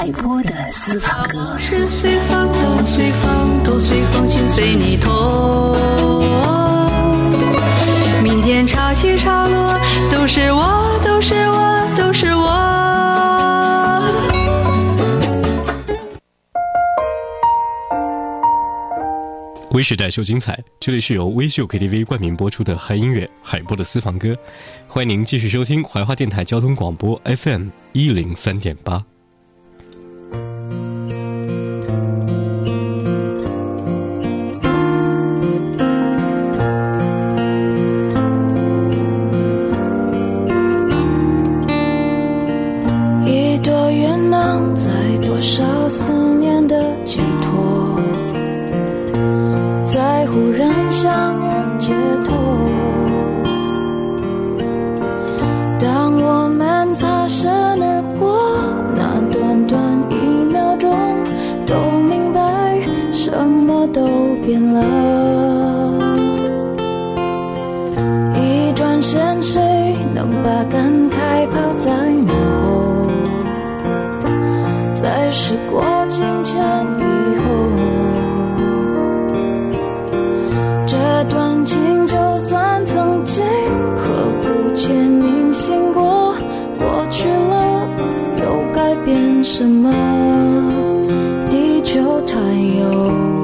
海波的私房歌，是随风都随风都随风，心随你痛。明天潮起潮落，都是我，都是我，都是我。微时代秀精彩，这里是由微秀 KTV 冠名播出的嗨音乐海波的私房歌，欢迎您继续收听怀化电台交通广播 FM 一零三点八。团友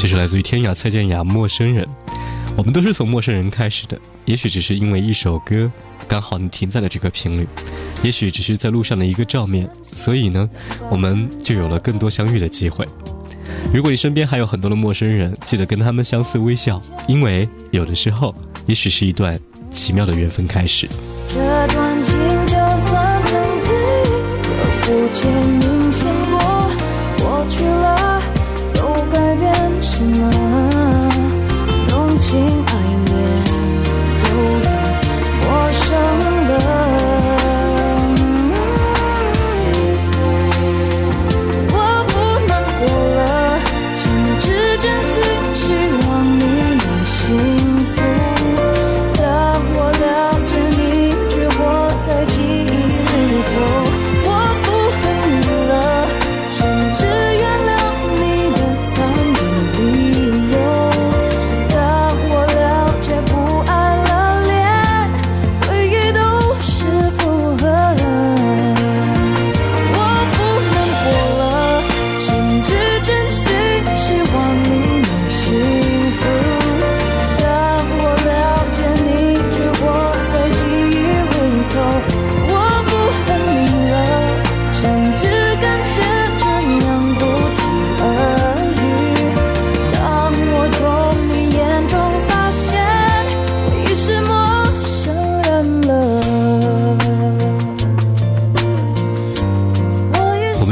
这是来自于天涯蔡健雅《陌生人》。我们都是从陌生人开始的，也许只是因为一首歌，刚好你停在了这个频率；也许只是在路上的一个照面，所以呢，我们就有了更多相遇的机会。如果你身边还有很多的陌生人，记得跟他们相似微笑，因为有的时候，也许是一段奇妙的缘分开始。这段情就算曾经刻骨且铭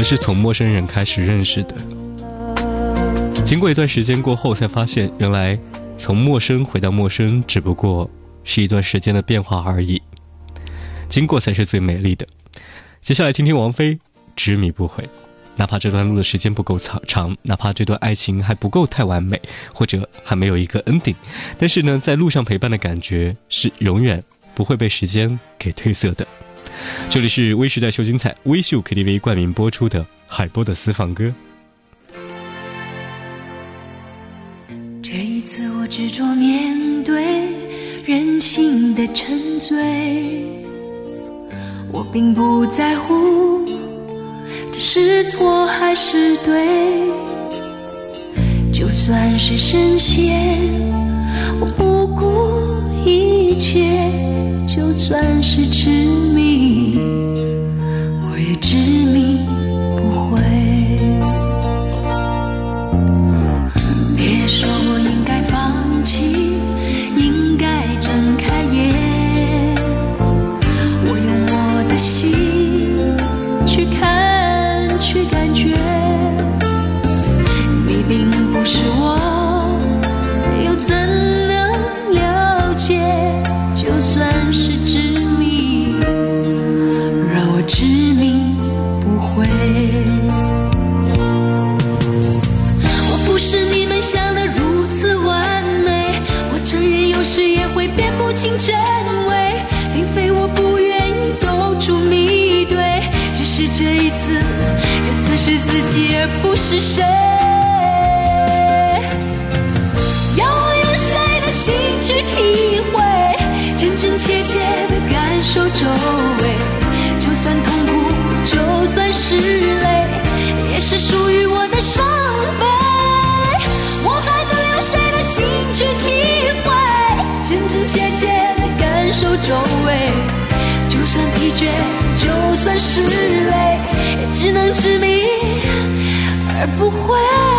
是从陌生人开始认识的，经过一段时间过后，才发现原来从陌生回到陌生，只不过是一段时间的变化而已。经过才是最美丽的。接下来听听王菲《执迷不悔》，哪怕这段路的时间不够长长，哪怕这段爱情还不够太完美，或者还没有一个 ending，但是呢，在路上陪伴的感觉是永远不会被时间给褪色的。这里是微时代秀精彩微秀 KTV 冠名播出的海波的私房歌。这一次我执着面对人性的沉醉，我并不在乎这是错还是对，就算是深陷，我不顾一切，就算是痴迷，我也执迷这一次，这次是自己而不是谁。要我用谁的心去体会，真真切切的感受周围，就算痛苦，就算是泪，也是属于我的伤悲。我还能用谁的心去体会，真真切切的感受周围，就算疲倦，就算是执迷而不会。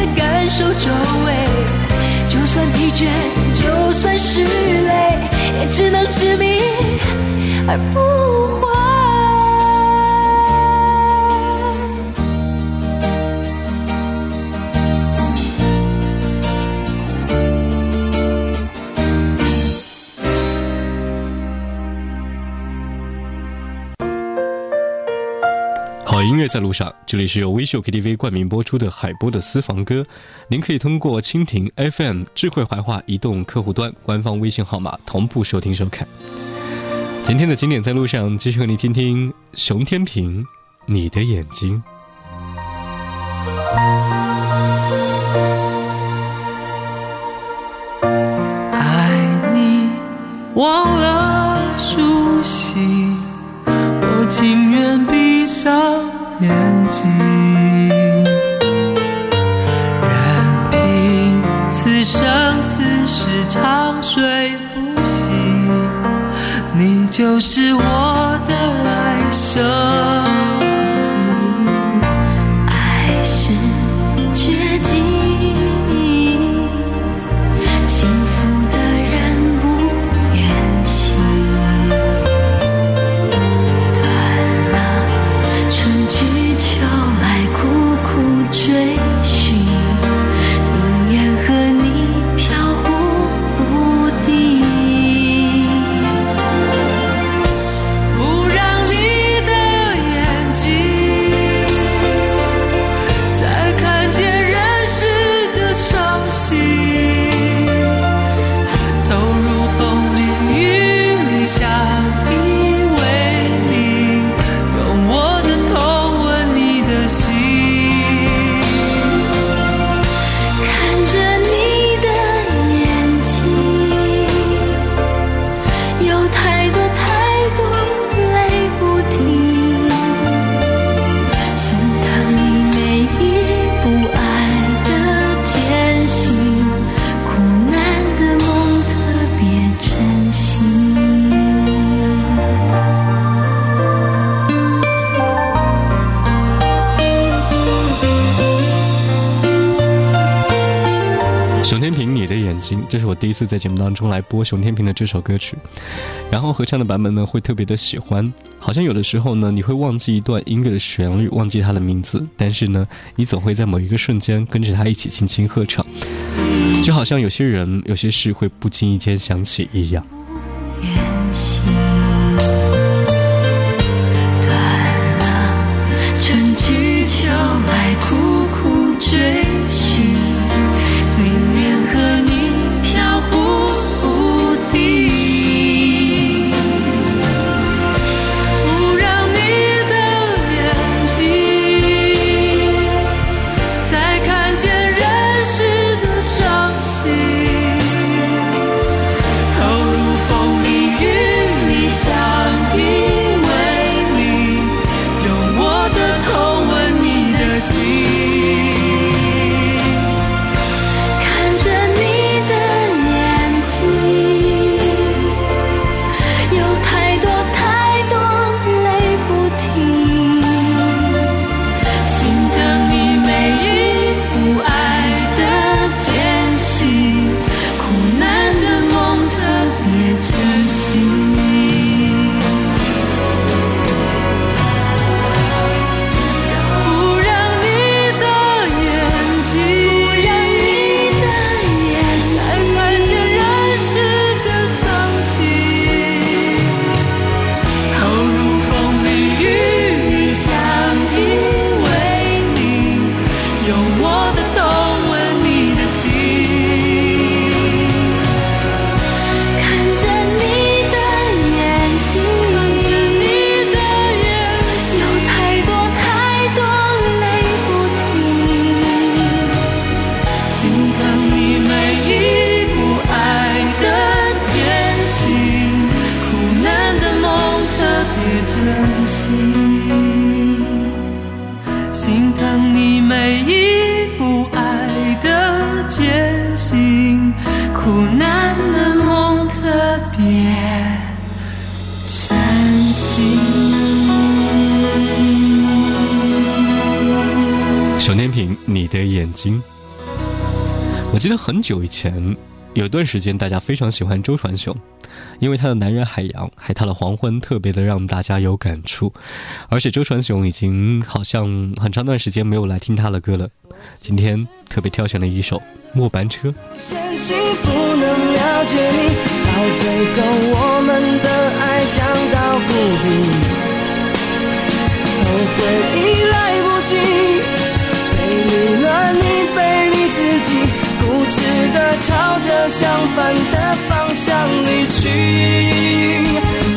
不。好音乐在路上，这里是由微秀 KTV 冠名播出的海波的私房歌。您可以通过蜻蜓 FM、智慧怀化移动客户端官方微信号码同步收听收看。今天的经典在路上，继续和你听听熊天平，你的眼睛。爱你，忘了熟悉，我情愿闭上眼睛。就是我的来生。这是我第一次在节目当中来播熊天平的这首歌曲，然后合唱的版本呢会特别的喜欢，好像有的时候呢你会忘记一段音乐的旋律，忘记它的名字，但是呢你总会在某一个瞬间跟着它一起轻轻合唱，就好像有些人有些事会不经意间想起一样。的眼睛。我记得很久以前，有一段时间大家非常喜欢周传雄，因为他的《男人海洋》还他的《黄昏》特别的让大家有感触。而且周传雄已经好像很长段时间没有来听他的歌了，今天特别挑选了一首《末班车》。后悔已来不及，固执的朝着相反的方向离去。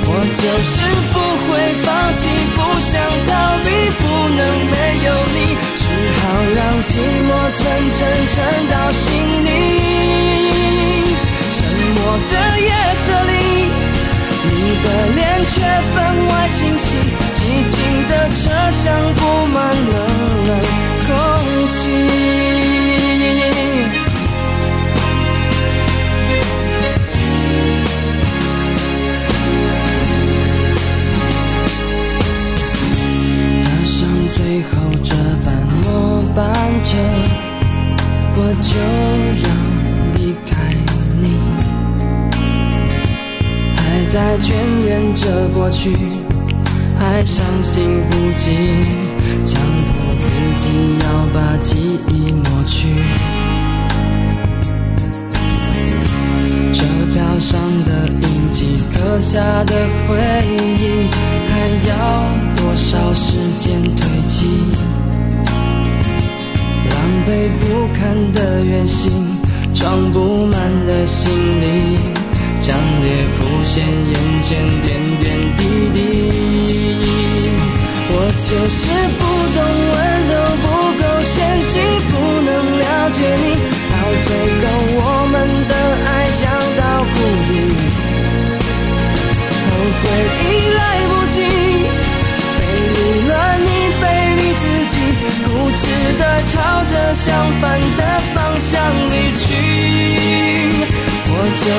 我就是不会放弃，不想逃避，不能没有你，只好让寂寞沉沉沉到心里。沉默的夜色里，你的脸却分外清晰，寂静的车厢布满了冷空气。班车，我就要离开你，还在眷恋着过去，还伤心不已，强迫自己要把记忆抹去。车票上的印记，刻下的回忆，还要多少时间堆积？被不堪的远行，装不满的行李，强烈浮现眼前点点滴滴。我就是不懂温柔，不够纤细，不能了解你，到最后我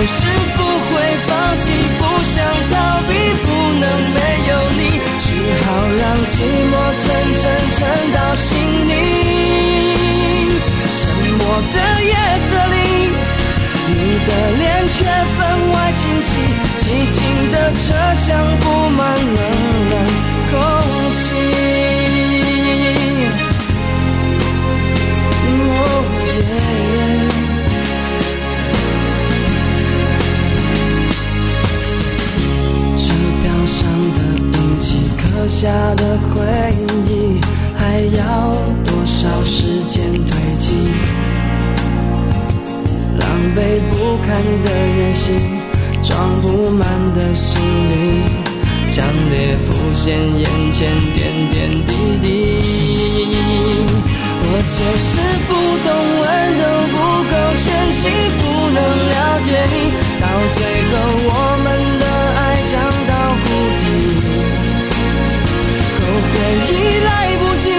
是不会放弃，不想逃避，不能没有你，只好让寂寞沉沉沉到心里。沉默的夜色里，你的脸却分外清晰，寂静的车厢不下的回忆，还要多少时间堆积？狼狈不堪的原形，装不满的行李，强烈浮现眼前点点滴滴。我就是不懂温柔，不够纤细，不能了解你，到最后我们的爱将已来不及，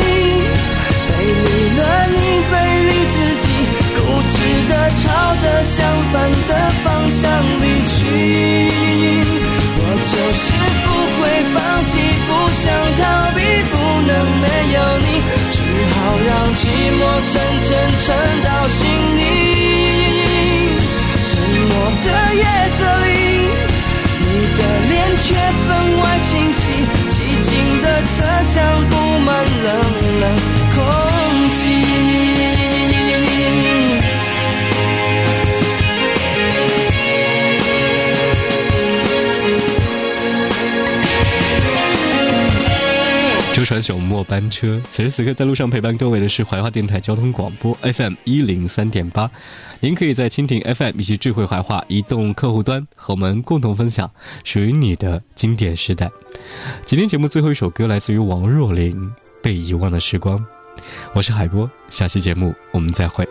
背离了你，背离自己，固执的朝着相反的方向离去。我就是不会放弃，不想逃避，不能没有你，只好让寂寞沉沉沉到心里。沉默的夜色里，你的脸却分外清晰，的车厢布满冷冷空气。周传雄末班车，此时此刻在路上陪伴各位的是怀化电台交通广播 FM 一零三点八。您可以在蜻蜓 FM 以及智慧怀化移动客户端和我们共同分享属于你的经典时代。今天节目最后一首歌来自于王若琳，《被遗忘的时光》。我是海波，下期节目我们再会。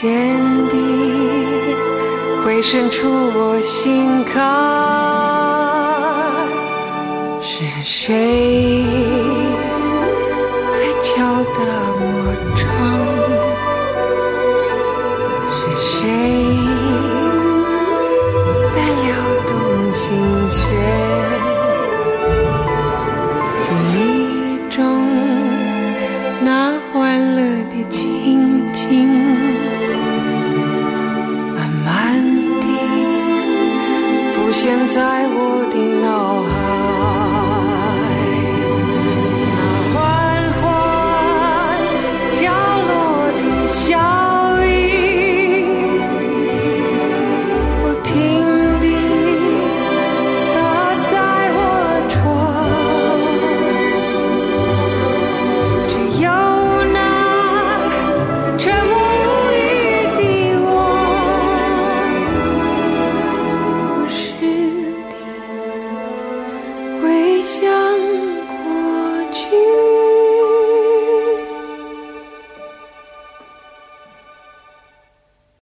天地会渗出我心坎。是谁在敲打